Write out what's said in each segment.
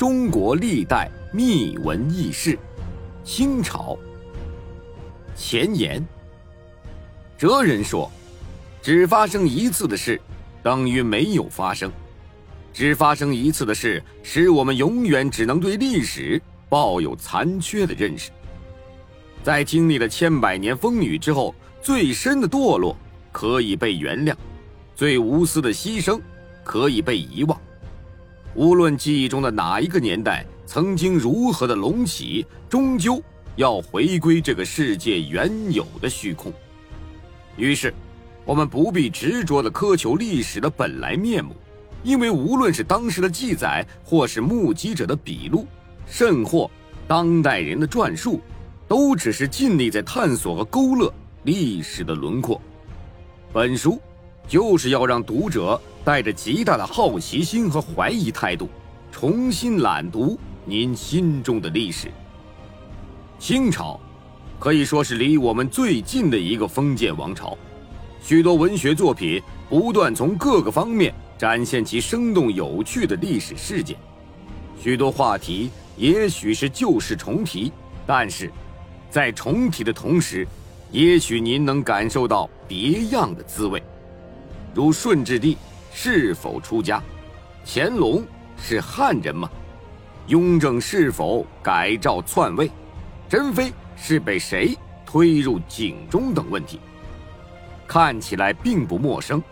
中国历代秘闻轶事，清朝。前言。哲人说，只发生一次的事，等于没有发生；只发生一次的事，使我们永远只能对历史抱有残缺的认识。在经历了千百年风雨之后，最深的堕落可以被原谅，最无私的牺牲可以被遗忘。无论记忆中的哪一个年代曾经如何的隆起，终究要回归这个世界原有的虚空。于是，我们不必执着地苛求历史的本来面目，因为无论是当时的记载，或是目击者的笔录，甚或当代人的传述，都只是尽力在探索和勾勒历史的轮廓。本书就是要让读者带着极大的好奇心和怀疑态度，重新览读您心中的历史。清朝。可以说是离我们最近的一个封建王朝，许多文学作品不断从各个方面展现其生动有趣的历史事件，许多话题也许是旧事重提，但是，在重提的同时，也许您能感受到别样的滋味，如顺治帝是否出家，乾隆是汉人吗？雍正是否改诏篡位？珍妃。是被谁推入井中等问题，看起来并不陌生，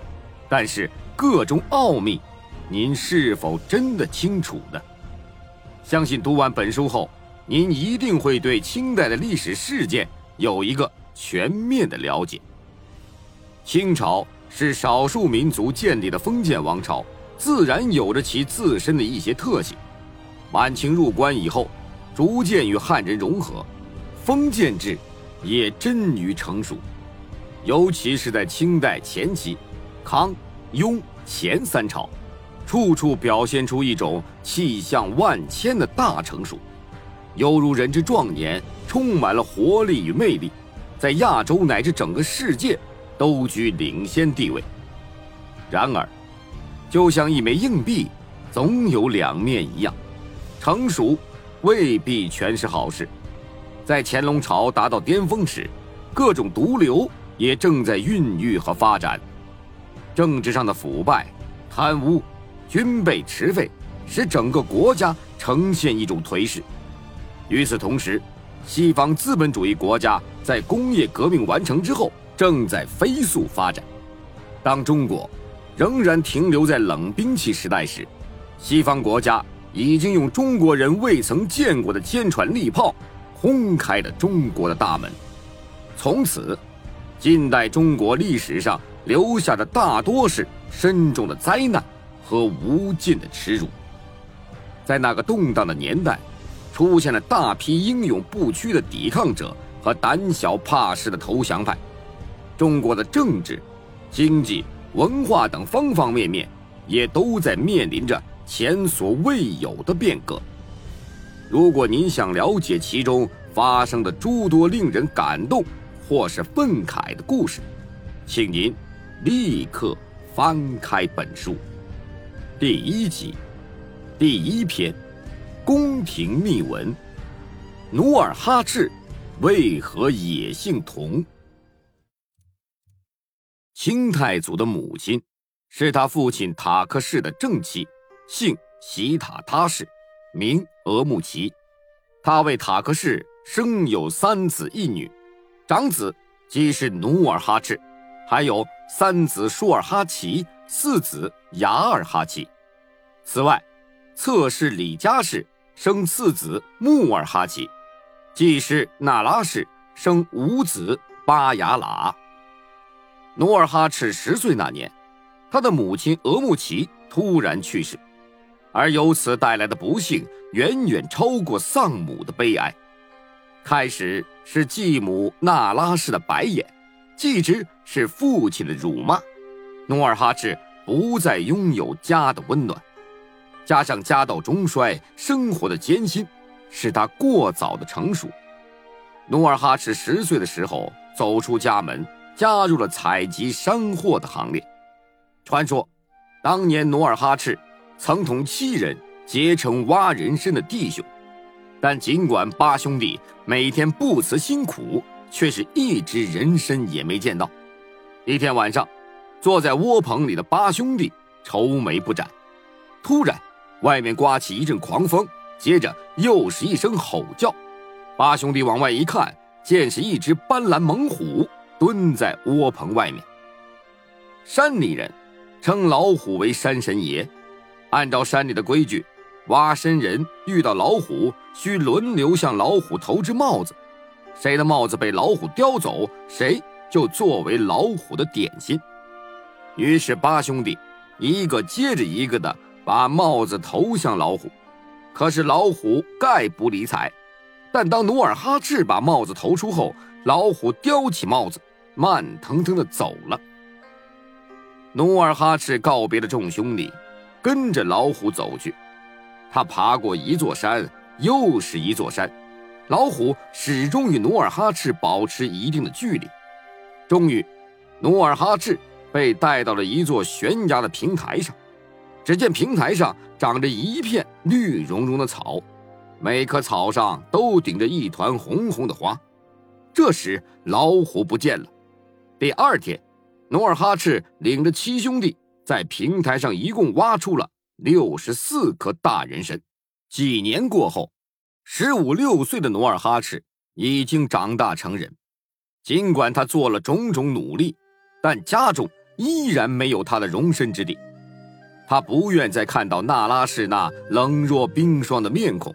但是各种奥秘，您是否真的清楚呢？相信读完本书后，您一定会对清代的历史事件有一个全面的了解。清朝是少数民族建立的封建王朝，自然有着其自身的一些特性。满清入关以后，逐渐与汉人融合。封建制也臻于成熟，尤其是在清代前期，康、雍、乾三朝，处处表现出一种气象万千的大成熟，犹如人之壮年，充满了活力与魅力，在亚洲乃至整个世界都居领先地位。然而，就像一枚硬币，总有两面一样，成熟未必全是好事。在乾隆朝达到巅峰时，各种毒瘤也正在孕育和发展。政治上的腐败、贪污、军备驰废，使整个国家呈现一种颓势。与此同时，西方资本主义国家在工业革命完成之后，正在飞速发展。当中国仍然停留在冷兵器时代时，西方国家已经用中国人未曾见过的坚船利炮。轰开了中国的大门，从此，近代中国历史上留下的大多是深重的灾难和无尽的耻辱。在那个动荡的年代，出现了大批英勇不屈的抵抗者和胆小怕事的投降派。中国的政治、经济、文化等方方面面，也都在面临着前所未有的变革。如果您想了解其中发生的诸多令人感动或是愤慨的故事，请您立刻翻开本书。第一集，第一篇，宫廷秘闻：努尔哈赤为何也姓佟？清太祖的母亲是他父亲塔克氏的正妻，姓喜塔他氏。名额木齐，他为塔克氏生有三子一女，长子即是努尔哈赤，还有三子舒尔哈齐，四子雅尔哈齐。此外，侧室李家氏生四子穆尔哈齐，继室那拉氏生五子巴雅喇。努尔哈赤十岁那年，他的母亲额木齐突然去世。而由此带来的不幸远远超过丧母的悲哀。开始是继母那拉氏的白眼，继之是父亲的辱骂。努尔哈赤不再拥有家的温暖，加上家道中衰，生活的艰辛，使他过早的成熟。努尔哈赤十岁的时候走出家门，加入了采集山货的行列。传说，当年努尔哈赤。曾同七人结成挖人参的弟兄。但尽管八兄弟每天不辞辛苦，却是一只人参也没见到。一天晚上，坐在窝棚里的八兄弟愁眉不展。突然，外面刮起一阵狂风，接着又是一声吼叫。八兄弟往外一看，见是一只斑斓猛虎蹲在窝棚外面。山里人称老虎为山神爷，按照山里的规矩。挖参人遇到老虎，需轮流向老虎投掷帽子，谁的帽子被老虎叼走，谁就作为老虎的点心。于是八兄弟一个接着一个的把帽子投向老虎，可是老虎概不理睬。但当努尔哈赤把帽子投出后，老虎叼起帽子，慢腾腾的走了。努尔哈赤告别了众兄弟，跟着老虎走去。他爬过一座山，又是一座山，老虎始终与努尔哈赤保持一定的距离。终于，努尔哈赤被带到了一座悬崖的平台上。只见平台上长着一片绿茸茸的草，每棵草上都顶着一团红红的花。这时，老虎不见了。第二天，努尔哈赤领着七兄弟在平台上一共挖出了。六十四颗大人参。几年过后，十五六岁的努尔哈赤已经长大成人。尽管他做了种种努力，但家中依然没有他的容身之地。他不愿再看到那拉氏那冷若冰霜的面孔，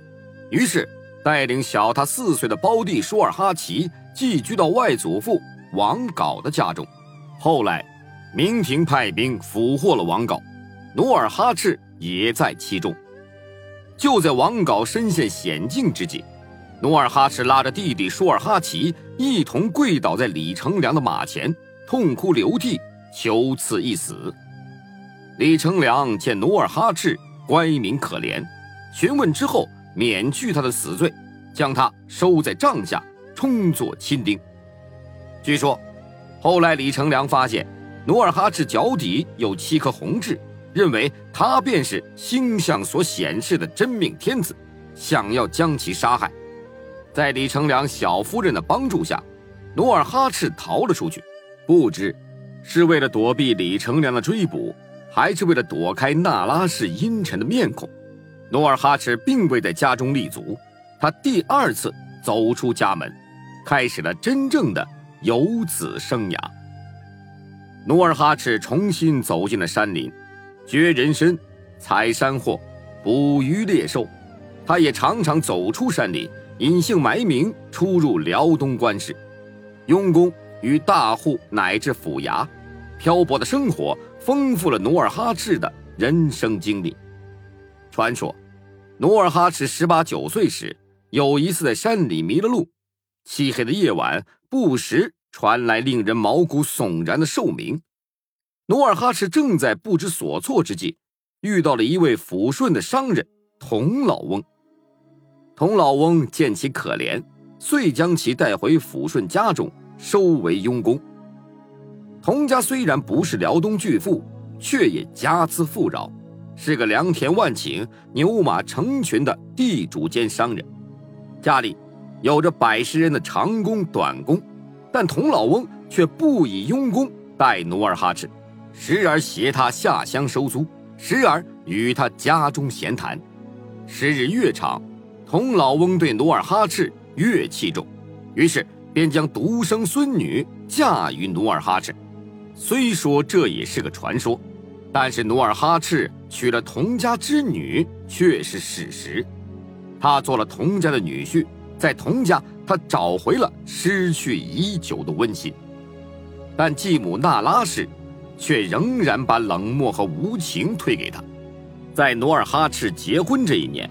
于是带领小他四岁的胞弟舒尔哈齐寄居到外祖父王杲的家中。后来，明廷派兵俘获了王杲，努尔哈赤。也在其中。就在王杲身陷险境之际，努尔哈赤拉着弟弟舒尔哈齐一同跪倒在李成梁的马前，痛哭流涕，求赐一死。李成梁见努尔哈赤乖明可怜，询问之后免去他的死罪，将他收在帐下，充作亲丁。据说，后来李成梁发现努尔哈赤脚底有七颗红痣。认为他便是星象所显示的真命天子，想要将其杀害。在李成梁小夫人的帮助下，努尔哈赤逃了出去。不知是为了躲避李成梁的追捕，还是为了躲开那拉氏阴沉的面孔，努尔哈赤并未在家中立足。他第二次走出家门，开始了真正的游子生涯。努尔哈赤重新走进了山林。掘人参、采山货、捕鱼猎兽，他也常常走出山林，隐姓埋名出入辽东官市、佣工与大户乃至府衙，漂泊的生活丰富了努尔哈赤的人生经历。传说，努尔哈赤十八九岁时，有一次在山里迷了路，漆黑的夜晚，不时传来令人毛骨悚然的兽鸣。努尔哈赤正在不知所措之际，遇到了一位抚顺的商人童老翁。童老翁见其可怜，遂将其带回抚顺家中，收为佣工。童家虽然不是辽东巨富，却也家资富饶，是个良田万顷、牛马成群的地主兼商人，家里有着百十人的长工、短工，但童老翁却不以佣工待努尔哈赤。时而携他下乡收租，时而与他家中闲谈。时日越长，童老翁对努尔哈赤越器重，于是便将独生孙女嫁于努尔哈赤。虽说这也是个传说，但是努尔哈赤娶了童家之女却是事实。他做了童家的女婿，在童家他找回了失去已久的温馨，但继母那拉氏。却仍然把冷漠和无情推给他。在努尔哈赤结婚这一年，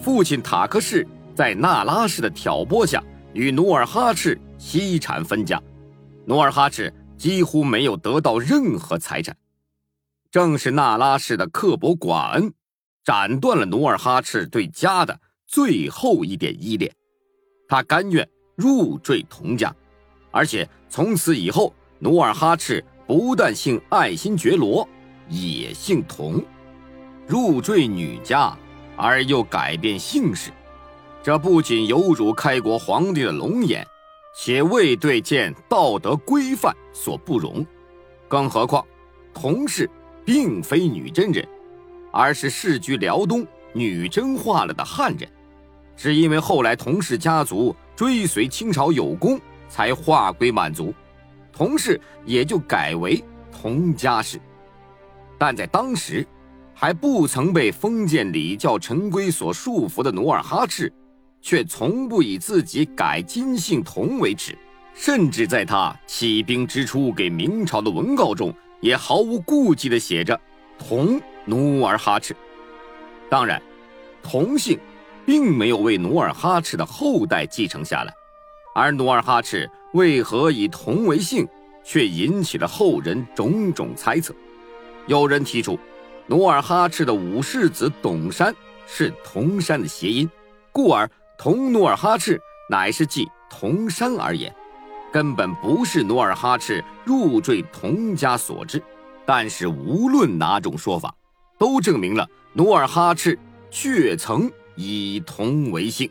父亲塔克氏在那拉氏的挑拨下，与努尔哈赤惜产分家，努尔哈赤几乎没有得到任何财产。正是那拉氏的刻薄寡恩，斩断了努尔哈赤对家的最后一点依恋。他甘愿入赘童家，而且从此以后，努尔哈赤。不但姓爱新觉罗，也姓童，入赘女家，而又改变姓氏，这不仅有辱开国皇帝的龙颜，且未对见道德规范所不容。更何况，童氏并非女真人，而是世居辽东、女真化了的汉人。是因为后来童氏家族追随清朝有功，才划归满族，童氏也就改为童家氏。但在当时，还不曾被封建礼教陈规所束缚的努尔哈赤，却从不以自己改金姓童为耻，甚至在他起兵之初给明朝的文告中，也毫无顾忌地写着“同努尔哈赤”。当然，同姓。并没有为努尔哈赤的后代继承下来，而努尔哈赤为何以同为姓，却引起了后人种种猜测。有人提出，努尔哈赤的五世子董山是铜山的谐音，故而同努尔哈赤乃是继铜山而言，根本不是努尔哈赤入赘童家所致。但是无论哪种说法，都证明了努尔哈赤确曾。以同为姓。